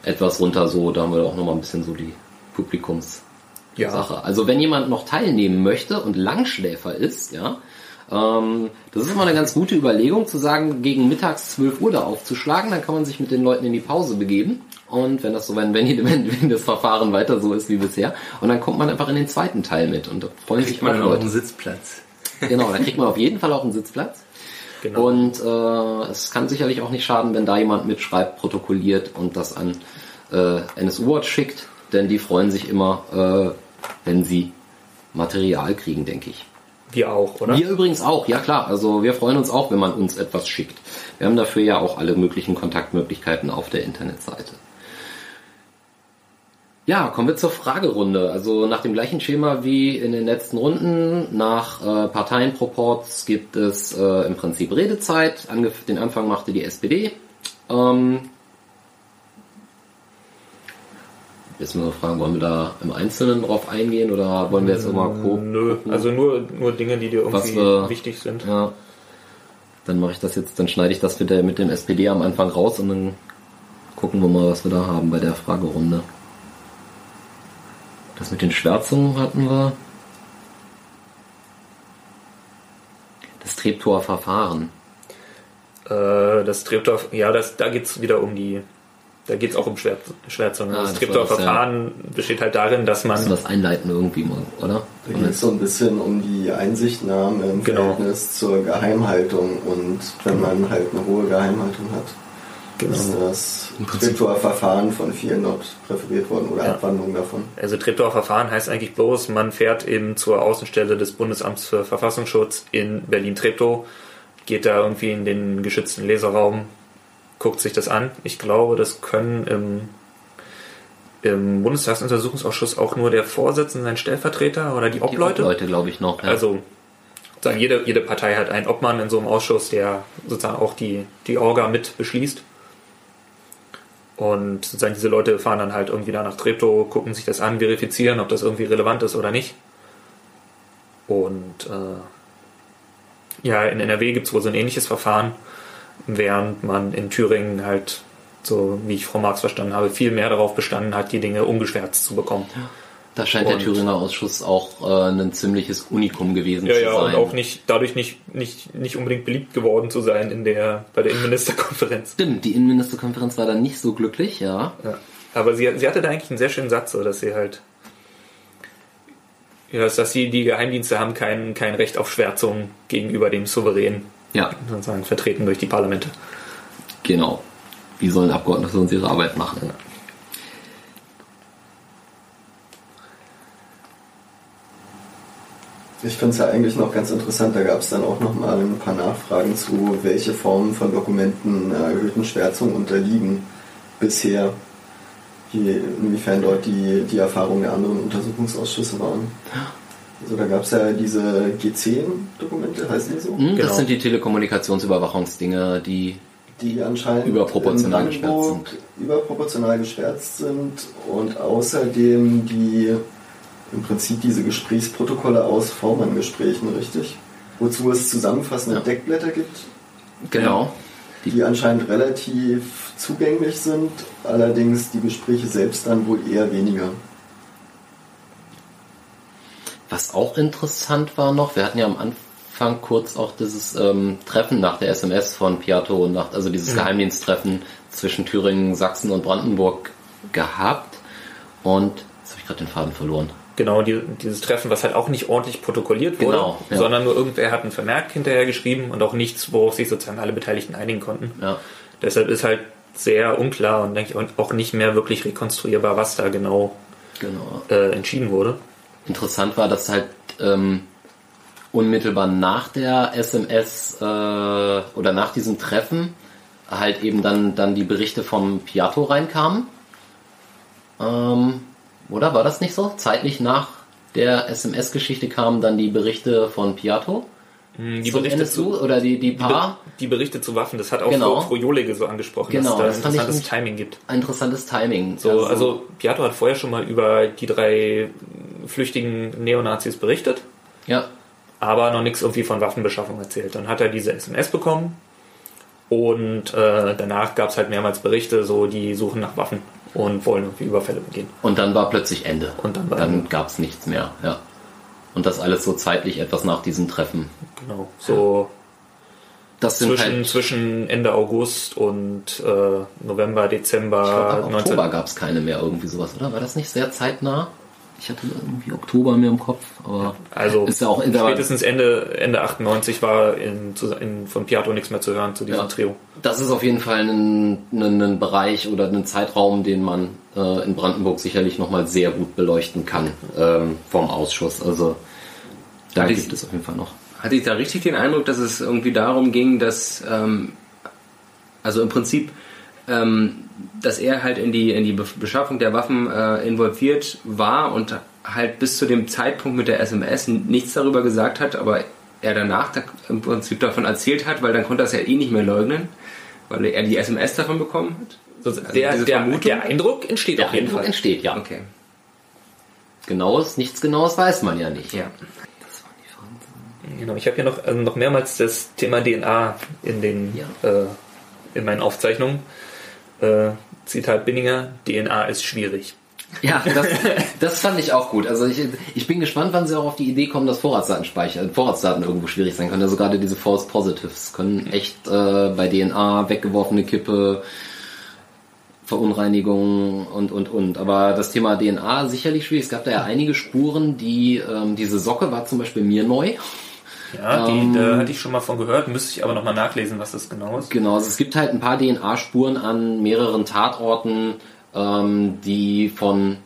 etwas runter so. Da haben wir auch noch mal ein bisschen so die Publikumssache. Ja. Also wenn jemand noch teilnehmen möchte und Langschläfer ist, ja, ähm, das ist immer eine ganz gute Überlegung, zu sagen, gegen mittags 12 Uhr da aufzuschlagen, dann kann man sich mit den Leuten in die Pause begeben. Und wenn das so, wenn, wenn, (laughs) wenn, das Verfahren weiter so ist wie bisher, und dann kommt man einfach in den zweiten Teil mit und da freuen sich Kriegt man auch dann auch Leute. einen Sitzplatz. (laughs) Genau, da kriegt man auf jeden Fall auch einen Sitzplatz. Genau. Und äh, es kann sicherlich auch nicht schaden, wenn da jemand mitschreibt, protokolliert und das an äh, NSU Watch schickt, denn die freuen sich immer, äh, wenn sie Material kriegen, denke ich. Wir auch, oder? Wir übrigens auch, ja klar. Also wir freuen uns auch, wenn man uns etwas schickt. Wir haben dafür ja auch alle möglichen Kontaktmöglichkeiten auf der Internetseite. Ja, kommen wir zur Fragerunde. Also nach dem gleichen Schema wie in den letzten Runden, nach äh, Parteienproports gibt es äh, im Prinzip Redezeit. Angef den Anfang machte die SPD. Ähm, jetzt müssen wir fragen, wollen wir da im Einzelnen drauf eingehen oder wollen wir jetzt immer gucken? Nö, also nur, nur Dinge, die dir irgendwie wir- wichtig sind. Ja. Dann mache ich das jetzt, dann schneide ich das mit, der, mit dem SPD am Anfang raus und dann gucken wir mal, was wir da haben bei der Fragerunde. Das mit den Schwärzungen hatten wir. Das Treptower Verfahren. Äh, das Treptower, ja, das, da geht's wieder um die, da geht's auch um Schwär, Schwärzungen. Ah, das das das, ja. Verfahren besteht halt darin, dass Müssen wir man, das einleiten irgendwie mal, oder? Da geht es so ein bisschen um die Einsichtnahme im Genau. Verhältnis zur Geheimhaltung und wenn man halt eine hohe Geheimhaltung hat, Genau. ist das Treptower-Verfahren von vielen dort präferiert worden oder Ja. Abwandlung davon. also Treptower Verfahren heißt eigentlich bloß, man fährt eben zur Außenstelle des Bundesamts für Verfassungsschutz in Berlin-Treptow, geht da irgendwie in den geschützten Leserraum, guckt sich das an. Ich glaube, das können im, im Bundestagsuntersuchungsausschuss auch nur der Vorsitzende, sein Stellvertreter oder die Die Obleute. Leute, glaube ich, noch. Ja. Also sagen, jede, jede Partei hat einen Obmann in so einem Ausschuss, der sozusagen auch die, die Orga mit beschließt. Und sozusagen diese Leute fahren dann halt irgendwie da nach Treptow, gucken sich das an, verifizieren, ob das irgendwie relevant ist oder nicht. Und äh, ja, in NRW gibt es wohl so ein ähnliches Verfahren, während man in Thüringen halt, so wie ich Frau Marx verstanden habe, viel mehr darauf bestanden hat, die Dinge ungeschwärzt zu bekommen. da scheint der und- Thüringer Ausschuss auch äh, ein ziemliches Unikum gewesen Ja, zu ja, sein. und auch nicht, dadurch nicht, nicht, nicht unbedingt beliebt geworden zu sein in der, bei der Innenministerkonferenz. Stimmt, die Innenministerkonferenz war dann nicht so glücklich, ja. Ja. Aber sie, sie hatte da eigentlich einen sehr schönen Satz, so dass sie halt, ja, dass, dass sie, die Geheimdienste haben kein, kein Recht auf Schwärzung gegenüber dem Souverän, Ja, sozusagen vertreten durch die Parlamente. genau. Wie sollen Abgeordnete uns ihre Arbeit machen? Ich finde es ja eigentlich noch ganz interessant, da gab es dann auch noch mal ein paar Nachfragen zu, welche Formen von Dokumenten einer erhöhten Schwärzung unterliegen bisher, wie, inwiefern dort die, die Erfahrungen der anderen Untersuchungsausschüsse waren. Also da gab es ja diese G10-Dokumente, heißen die so? Hm, Genau. Das sind die Telekommunikationsüberwachungsdinge, die die anscheinend Überproportional in geschwärzt Brandenburg überproportional geschwärzt sind und außerdem die im Prinzip diese Gesprächsprotokolle aus V-Mann-Gesprächen, richtig? Wozu es zusammenfassende Ja. Deckblätter gibt, genau. die anscheinend relativ zugänglich sind, allerdings die Gespräche selbst dann wohl eher weniger. Was auch interessant war noch, wir hatten ja am Anfang kurz auch dieses ähm, Treffen nach der SMS von Piatto und nach, also dieses Geheimdiensttreffen zwischen Thüringen, Sachsen und Brandenburg gehabt. Und jetzt habe ich gerade den Faden verloren. Genau, die, dieses Treffen, was halt auch nicht ordentlich protokolliert wurde, Genau, ja. sondern nur irgendwer hat einen Vermerk hinterher geschrieben und auch nichts, worauf sich sozusagen alle Beteiligten einigen konnten. Ja. Deshalb ist halt sehr unklar und denke ich auch nicht mehr wirklich rekonstruierbar, was da genau Genau. äh, entschieden wurde. Interessant war, dass halt ähm, unmittelbar nach der SMS äh, oder nach diesem Treffen halt eben dann, dann die Berichte vom Piatto reinkamen. Ähm, oder war das nicht so? Zeitlich nach der SMS-Geschichte kamen dann die Berichte von Piatto Die zum Berichte NSU zu, oder die, die die, paar. Die Berichte zu Waffen, das hat auch Genau. Jolige so angesprochen, Genau, dass das es da ich interessantes Timing gibt. Ein interessantes Timing. So, also Piatto hat vorher schon mal über die drei flüchtigen Neonazis berichtet, ja, aber noch nichts irgendwie von Waffenbeschaffung erzählt. Dann hat er diese SMS bekommen und äh, danach gab es halt mehrmals Berichte, so die suchen nach Waffen und wollen irgendwie Überfälle begehen. und dann war plötzlich Ende. Und dann war dann gab es nichts mehr. Ja. Und das alles so zeitlich etwas nach diesem Treffen. Genau, so Das zwischen, halt zwischen Ende August und äh, November, Dezember Ich glaub, ab 19. Oktober gab es keine mehr irgendwie sowas, oder? War das nicht sehr zeitnah? Ich hatte irgendwie Oktober mir im Kopf, aber Also ist ja auch in der, spätestens Ende, Ende 98 war in, in, von Piatto nichts mehr zu hören zu diesem Ja. Trio. das ist auf jeden Fall ein, ein, ein Bereich oder ein Zeitraum, den man äh, in Brandenburg sicherlich nochmal sehr gut beleuchten kann ähm, vom Ausschuss. Also da Hatte ich- gibt es auf jeden Fall noch. Hatte ich da richtig den Eindruck, dass es irgendwie darum ging, dass, ähm, also im Prinzip, ähm, dass er halt in die, in die Be- Beschaffung der Waffen äh, involviert war und halt bis zu dem Zeitpunkt mit der SMS nichts darüber gesagt hat, aber er danach da im Prinzip davon erzählt hat, weil dann konnte er es ja eh nicht mehr leugnen, weil er die SMS davon bekommen hat. So, Also der, diese der, der Eindruck entsteht Der auf jeden Eindruck Fall. entsteht, ja. Okay. Genaues, nichts Genaues weiß man ja nicht. Ja. Genau, ich habe hier noch, ähm, noch mehrmals das Thema DNA in den äh, in meinen Aufzeichnungen. Äh, Zitat Binninger, DNA ist schwierig. Ja, das, das fand ich auch gut. Also ich, ich bin gespannt, wann sie auch auf die Idee kommen, dass Vorratsdaten speichern, Vorratsdaten irgendwo schwierig sein können. Also gerade diese False Positives können echt äh, bei DNA weggeworfene Kippe, Verunreinigungen und und und. Aber das Thema DNA sicherlich schwierig. Es gab da ja einige Spuren, die ähm, diese Socke war zum Beispiel mir neu. Ja, Ähm. die, da hatte ich schon mal von gehört, müsste ich aber nochmal nachlesen, was das genau ist. Genau, also es gibt halt ein paar DNA-Spuren an mehreren Tatorten, ähm, die von,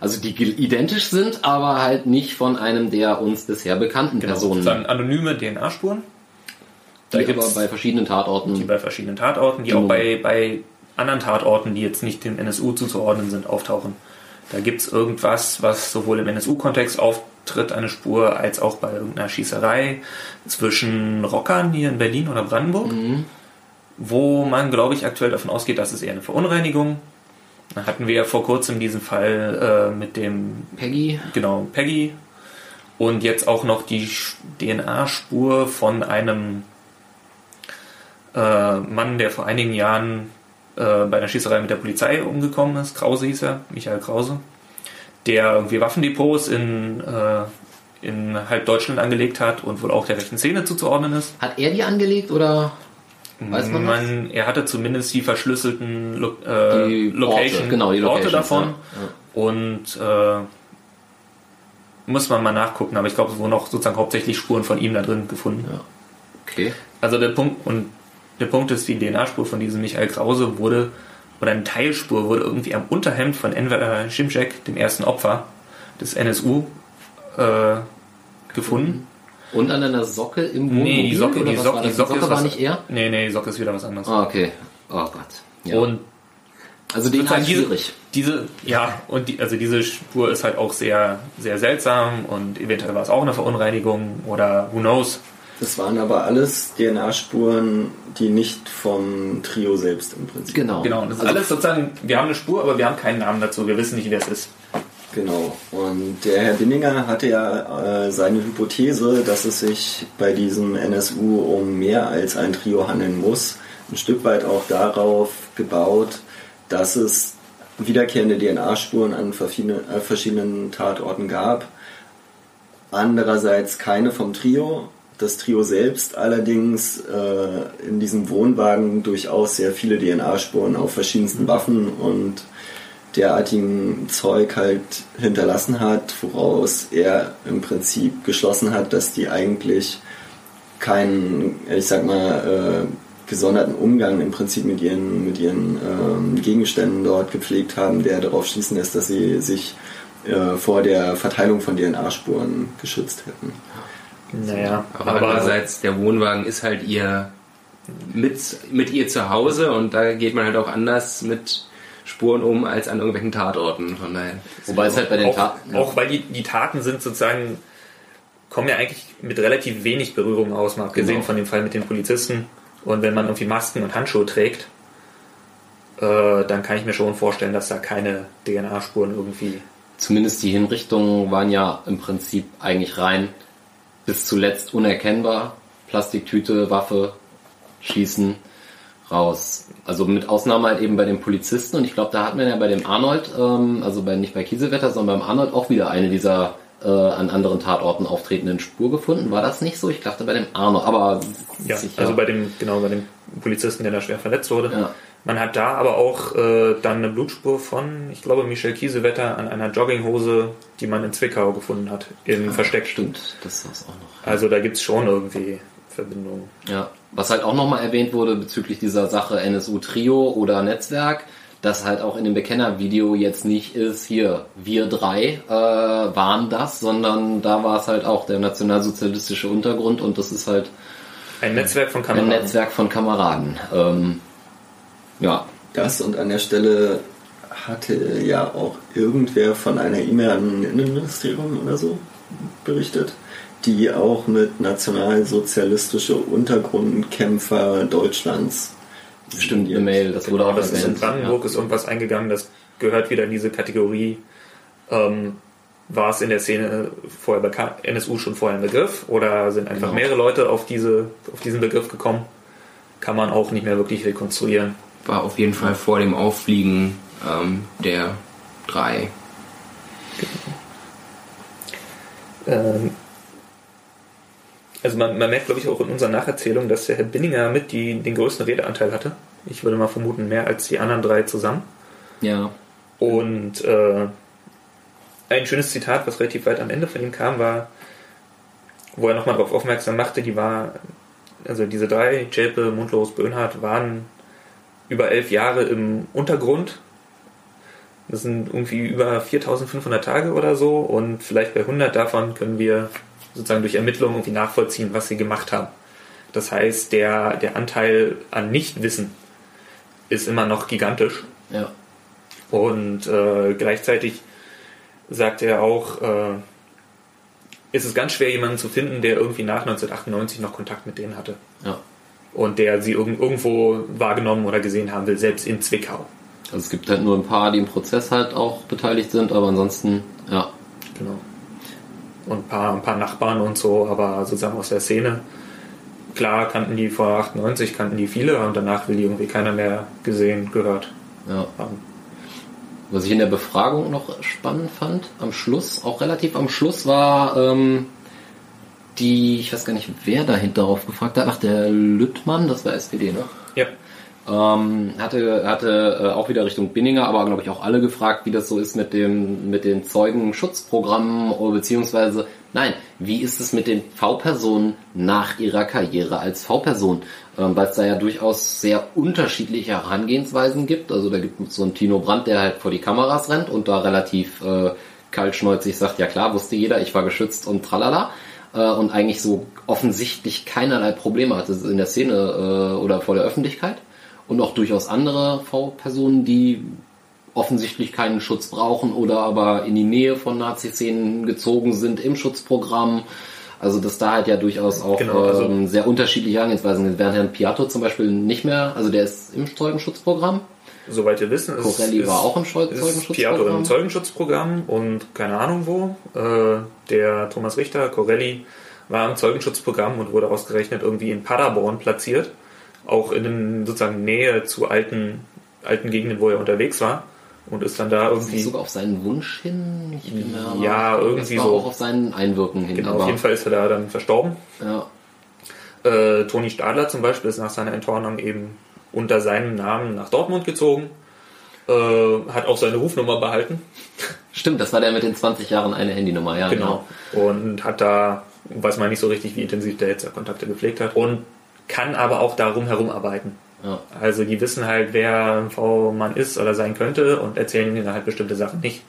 also die identisch sind, aber halt nicht von einem der uns bisher bekannten Genau, Personen. sozusagen anonyme DNA-Spuren. Da die aber bei verschiedenen Tatorten. die bei verschiedenen Tatorten, die Genau. auch bei, bei anderen Tatorten, die jetzt nicht dem NSU zuzuordnen sind, auftauchen. Da gibt's irgendwas, was sowohl im NSU-Kontext auftritt, eine Spur, als auch bei irgendeiner Schießerei zwischen Rockern hier in Berlin oder Brandenburg, wo man, glaube ich, aktuell davon ausgeht, dass es eher eine Verunreinigung. Da hatten wir ja vor kurzem diesen Fall äh, mit dem Peggy. genau, Peggy. Und jetzt auch noch die DNA-Spur von einem äh, Mann, der vor einigen Jahren äh, bei einer Schießerei mit der Polizei umgekommen ist. Krause hieß er, Michael Krause. Der irgendwie Waffendepots in, äh, in halb Deutschland angelegt hat und wohl auch der rechten Szene zuzuordnen ist. Hat er die angelegt oder weiß man das? Man, er hatte zumindest die verschlüsselten Lo äh, Die Location, Orte, genau, die Orte davon. ja. Und äh, muss man mal nachgucken, aber ich glaube, es wurden auch sozusagen hauptsächlich Spuren von ihm da drin gefunden. Ja. Okay. Also der Punkt und der Punkt ist, die DNA-Spur von diesem Michael Krause wurde oder eine Teilspur wurde irgendwie am Unterhemd von Enver Şimşek, dem ersten Opfer des NSU, äh, gefunden. Und an einer Socke im Wohnmobil? Nee, die Socke, die Socke, war die? Socke, ist war was, nicht er? Nee, nee, die Socke ist wieder was anderes. Ah, okay. Oh Gott. Ja. Und also sozusagen ist diese, schwierig. diese, ja, und die, also diese Spur ist halt auch sehr, sehr seltsam und eventuell war es auch eine Verunreinigung oder who knows. Das waren aber alles DNA-Spuren, die nicht vom Trio selbst im Prinzip. Genau. Genau, und das ist Also- alles sozusagen, wir haben eine Spur, aber wir haben keinen Namen dazu, wir wissen nicht, wer es ist. Genau. Und der Herr Binninger hatte ja äh, seine Hypothese, dass es sich bei diesem NSU um mehr als ein Trio handeln muss, ein Stück weit auch darauf gebaut, dass es wiederkehrende DNA-Spuren an verschiedenen, äh, verschiedenen Tatorten gab. Andererseits keine vom Trio. Das Trio selbst allerdings äh, in diesem Wohnwagen durchaus sehr viele DNA-Spuren auf verschiedensten Waffen und derartigem Zeug halt hinterlassen hat, woraus er im Prinzip geschlossen hat, dass die eigentlich keinen, ich sag mal, äh, gesonderten Umgang im Prinzip mit ihren, mit ihren ähm, Gegenständen dort gepflegt haben, der darauf schließen lässt, dass sie sich äh, vor der Verteilung von DNA-Spuren geschützt hätten. Naja, Aber, andererseits, der Wohnwagen ist halt ihr mit, mit ihr zu Hause und da geht man halt auch anders mit Spuren um als an irgendwelchen Tatorten. Von daher. Wobei es halt bei den auch, Taten. auch weil die, die Taten sind sozusagen, kommen ja eigentlich mit relativ wenig Berührung aus, mal abgesehen Genau. von dem Fall mit den Polizisten. Und wenn man irgendwie Masken und Handschuhe trägt, äh, dann kann ich mir schon vorstellen, dass da keine DNA-Spuren irgendwie. Zumindest die Hinrichtungen waren ja im Prinzip eigentlich rein bis zuletzt unerkennbar. Plastiktüte, Waffe, Schießen, raus. Also mit Ausnahme halt eben bei den Polizisten und ich glaube, da hatten wir ja bei dem Arnold, ähm, also bei, nicht bei Kieselwetter, sondern beim Arnold auch wieder eine dieser äh, an anderen Tatorten auftretenden Spur gefunden. War das nicht so? Ich dachte bei dem Arnold, aber Ja, sicher. also bei dem, genau, bei dem Polizisten, der da schwer verletzt wurde. Ja. Man hat da aber auch äh, dann eine Blutspur von, ich glaube, Michel Kiesewetter an einer Jogginghose, die man in Zwickau gefunden hat, im Versteck. Stimmt, das war's auch noch. Also da gibt's schon irgendwie Verbindungen. Ja, was halt auch nochmal erwähnt wurde bezüglich dieser Sache NSU Trio oder Netzwerk, dass halt auch in dem Bekennervideo jetzt nicht ist, hier, wir drei äh, waren das, sondern da war es halt auch der nationalsozialistische Untergrund und das ist halt Ein Netzwerk von ein Kameraden. Netzwerk von Kameraden. Ähm, ja, Das und an der Stelle hatte ja auch irgendwer von einer E-Mail an Innenministerium oder so berichtet, die auch mit nationalsozialistische Untergrundkämpfer Deutschlands bestimmt eine Mail, das wurde auch das ist in. Brandenburg ist irgendwas eingegangen, das gehört wieder in diese Kategorie. Ähm, war es in der Szene vorher bei NSU schon vorher ein Begriff oder sind einfach Genau. mehrere Leute auf, diese, auf diesen Begriff gekommen? Kann man auch nicht mehr wirklich rekonstruieren. War auf jeden Fall vor dem Auffliegen ähm, der drei. Ähm, also man, man merkt, glaube ich, auch in unserer Nacherzählung, dass der Herr Binninger mit die, den größten Redeanteil hatte. Ich würde mal vermuten, mehr als die anderen drei zusammen. Ja, Und äh, ein schönes Zitat, was relativ weit am Ende von ihm kam, war, wo er nochmal darauf aufmerksam machte, die war, also diese drei, Zschäpe, Mundlos, Böhnhardt, waren über elf Jahre im Untergrund. Das sind irgendwie über 4500 Tage oder so und vielleicht bei 100 davon können wir sozusagen durch Ermittlungen irgendwie nachvollziehen, was sie gemacht haben. Das heißt, der, der Anteil an Nichtwissen ist immer noch gigantisch. Ja. Und äh, gleichzeitig sagt er auch, äh, ist es ganz schwer, jemanden zu finden, der irgendwie nach 1998 noch Kontakt mit denen hatte. Ja. Und der sie irg irgendwo wahrgenommen oder gesehen haben will, selbst in Zwickau. Also es gibt halt nur ein paar, die im Prozess halt auch beteiligt sind, aber ansonsten, ja. Genau. Und ein paar, ein paar Nachbarn und so, aber sozusagen aus der Szene. Klar kannten die vor 98, kannten die viele und danach will die irgendwie keiner mehr gesehen, gehört ja. haben. Was ich in der Befragung noch spannend fand, am Schluss, auch relativ am Schluss, war ähm, die, ich weiß gar nicht, wer dahinter darauf gefragt hat, ach, der Lüttmann, das war SPD, ne? Ja. Ähm, hatte hatte äh, auch wieder Richtung Binninger, aber glaube ich auch alle gefragt, wie das so ist mit dem mit den Zeugenschutzprogrammen oder beziehungsweise nein, wie ist es mit den V-Personen nach ihrer Karriere als V-Person, ähm, weil es da ja durchaus sehr unterschiedliche Herangehensweisen gibt. Also da gibt es so einen Tino Brandt, der halt vor die Kameras rennt und da relativ äh, kaltschnäuzig sagt, ja klar, wusste jeder, ich war geschützt und tralala äh, und eigentlich so offensichtlich keinerlei Probleme hatte in der Szene äh, oder vor der Öffentlichkeit und auch durchaus andere V-Personen, die offensichtlich keinen Schutz brauchen oder aber in die Nähe von Nazi-Szenen gezogen sind im Schutzprogramm. Also dass da halt ja durchaus auch Genau, also- ähm, sehr unterschiedliche Herangehensweisen sind. Während Herrn Piatto zum Beispiel nicht mehr, also der ist im Zeugenschutzprogramm. Soweit wir wissen, ist, Corelli ist, war auch im ist Piatto im Zeugenschutzprogramm. Zeugenschutzprogramm und keine Ahnung wo. Äh, der Thomas Richter, Corelli, war im Zeugenschutzprogramm und wurde ausgerechnet irgendwie in Paderborn platziert. Auch in sozusagen Nähe zu alten, alten Gegenden, wo er unterwegs war. Und ist dann da Ist irgendwie. das sogar auf seinen Wunsch hin? Ich bin aber- Ja, irgendwie so. auch auf seinen Einwirken hin. Genau, auf jeden Fall ist er da dann verstorben. Ja, Äh, Toni Stadler zum Beispiel ist nach seiner Enttarnung eben unter seinem Namen nach Dortmund gezogen. Äh, hat auch seine Rufnummer behalten. stimmt, das war der mit den 20 Jahren eine Handynummer, ja. Genau. Und hat da, weiß man nicht so richtig, wie intensiv der jetzt Kontakte gepflegt hat. Und kann aber auch darum herum arbeiten. Ja. Also die wissen halt, wer ein V-Mann ist oder sein könnte und erzählen ihnen halt bestimmte Sachen nicht.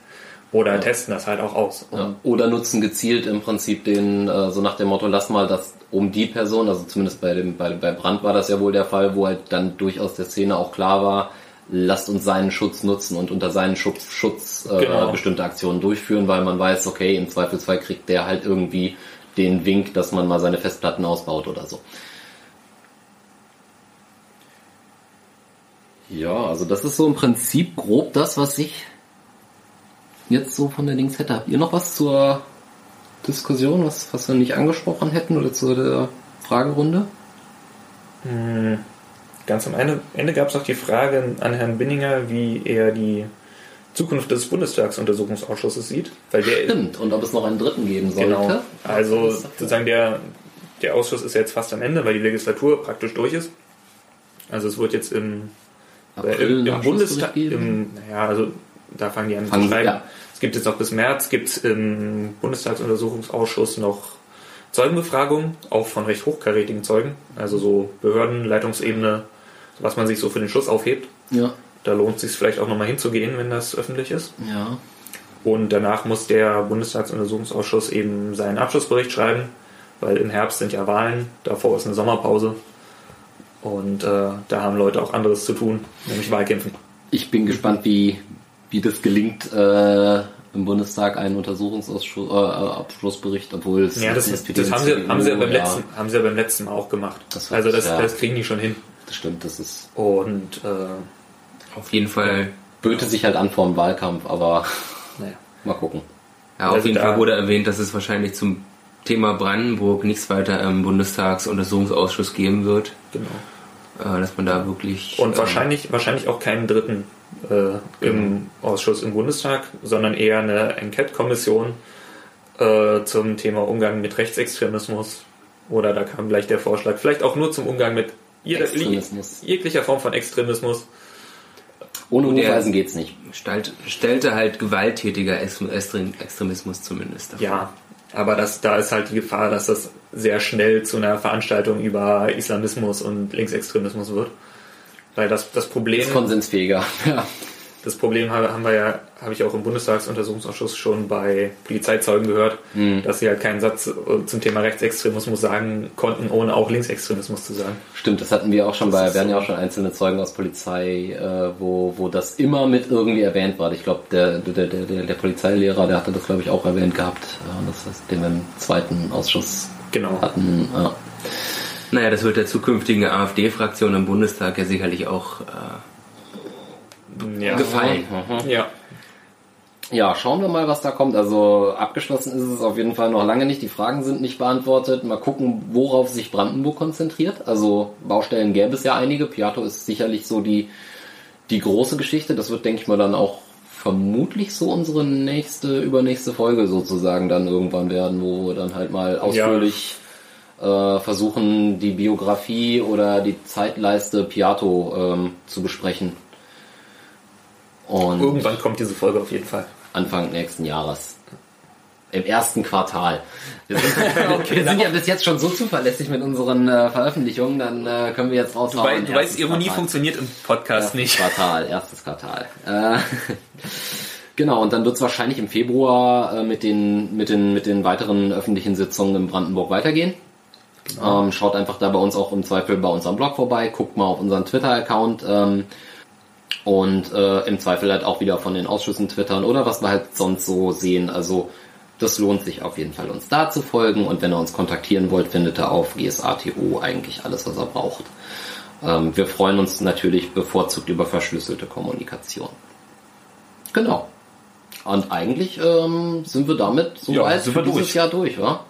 Oder testen das halt auch aus. Ja. Oder nutzen gezielt im Prinzip den, äh, so nach dem Motto, lass mal das um die Person, also zumindest bei dem, bei, bei Brand war das ja wohl der Fall, wo halt dann durchaus der Szene auch klar war, lasst uns seinen Schutz nutzen und unter seinen Schutz, Schutz äh, Genau. bestimmte Aktionen durchführen, weil man weiß, okay, im Zweifelsfall kriegt der halt irgendwie den Wink, dass man mal seine Festplatten ausbaut oder so. Ja, also das ist so im Prinzip grob das, was ich jetzt so von der Dings hätte. Habt ihr noch was zur Diskussion, was, was wir nicht angesprochen hätten oder zu der Fragerunde? ganz am Ende, Ende gab es noch die Frage an Herrn Binninger, wie er die Zukunft des Bundestagsuntersuchungsausschusses sieht. Weil der, Stimmt, und ob es noch einen dritten geben sollte. Genau. Also sozusagen der, der Ausschuss ist jetzt fast am Ende, weil die Legislatur praktisch durch ist. Also es wird jetzt im, April äh, im, Bundestag, im, naja, also da fangen die an zu schreiben. ja. Es gibt jetzt noch bis März, gibt es im Bundestagsuntersuchungsausschuss noch Zeugenbefragungen, auch von recht hochkarätigen Zeugen, also so Behörden, Leitungsebene, was man sich so für den Schluss aufhebt. Ja, Da lohnt es sich vielleicht auch nochmal hinzugehen, wenn das öffentlich ist. ja. Und danach muss der Bundestagsuntersuchungsausschuss eben seinen Abschlussbericht schreiben, weil im Herbst sind ja Wahlen, davor ist eine Sommerpause. Und äh, da haben Leute auch anderes zu tun, nämlich Wahlkämpfen. Ich bin gespannt, wie, wie das gelingt, äh, im Bundestag einen Untersuchungsabschlussbericht, obwohl es Ja, das, jetzt das, haben, sie, haben, sie ja beim ja, letzten, haben sie ja beim letzten Mal auch gemacht. Das also das, ja. das kriegen die schon hin. Das stimmt, das ist Und äh, Auf jeden Fall, böte sich halt an vor dem Wahlkampf, aber naja. mal gucken. ja, auf Also jeden Fall wurde erwähnt, dass es wahrscheinlich zum Thema Brandenburg nichts weiter im Bundestagsuntersuchungsausschuss geben wird. Genau. Äh, dass man da wirklich. Und äh, wahrscheinlich, wahrscheinlich auch keinen dritten äh, im Ausschuss im Bundestag, sondern eher eine Enquete-Kommission äh, zum Thema Umgang mit Rechtsextremismus. Oder da kam gleich der Vorschlag, vielleicht auch nur zum Umgang mit jeder, jeglicher Form von Extremismus. Ohne Der- Hufeisen geht's nicht. Stellt, stellte halt gewalttätiger Ex- Extrem- Extremismus zumindest davor. Ja, aber das, da ist halt die Gefahr, dass das sehr schnell zu einer Veranstaltung über Islamismus und Linksextremismus wird. Weil das, das Problem. Ist konsensfähiger. (laughs) Ja. Das Problem habe, haben wir ja, habe ich auch im Bundestagsuntersuchungsausschuss schon bei Polizeizeugen gehört, Mhm. dass sie halt keinen Satz äh, zum Thema Rechtsextremismus sagen konnten, ohne auch Linksextremismus zu sagen. Stimmt, das hatten wir auch schon Das bei, wir hatten ja auch schon einzelne Zeugen aus Polizei, äh, wo, wo das immer mit irgendwie erwähnt war. Ich glaube, der, der, der, der, Polizeilehrer, der hatte das, glaube ich, auch erwähnt gehabt. Ja, das heißt, den wir im zweiten Ausschuss Genau. hatten. Ja. Naja, das wird der zukünftigen AfD-Fraktion im Bundestag ja sicherlich auch äh, Ja. gefallen. Ja. Ja, schauen wir mal, was da kommt. Also abgeschlossen ist es auf jeden Fall noch lange nicht. Die Fragen sind nicht beantwortet. Mal gucken, worauf sich Brandenburg konzentriert. Also Baustellen gäbe es ja einige. Piato ist sicherlich so die, die große Geschichte. Das wird, denke ich mal, dann auch vermutlich so unsere nächste, übernächste Folge sozusagen dann irgendwann werden, wo wir dann halt mal ausführlich äh, versuchen, die Biografie oder die Zeitleiste Piato ähm, zu besprechen. Und Irgendwann kommt diese Folge auf jeden Fall. Anfang nächsten Jahres. Im ersten Quartal. Wir sind, (laughs) wir sind ja bis jetzt schon so zuverlässig mit unseren äh, Veröffentlichungen, dann äh, können wir jetzt Du, raushauen. wei du weißt, Ironie Quartal. funktioniert im Podcast Erstes nicht. Quartal, erstes Quartal. Äh, (laughs) genau, und dann wird es wahrscheinlich im Februar äh, mit, den, mit, den, mit den weiteren öffentlichen Sitzungen in Brandenburg weitergehen. Genau. Ähm, schaut einfach da bei uns auch im Zweifel bei unserem Blog vorbei, guckt mal auf unseren Twitter-Account ähm, und äh, im Zweifel halt auch wieder von den Ausschüssen twittern oder was wir halt sonst so sehen. Also das lohnt sich auf jeden Fall, uns da zu folgen und wenn ihr uns kontaktieren wollt, findet ihr auf GSATO eigentlich alles, was ihr braucht. Ähm, wir freuen uns natürlich bevorzugt über verschlüsselte Kommunikation. Genau. Und eigentlich ähm, sind wir damit Ja, soweit für wir dieses durch. Jahr durch, wa?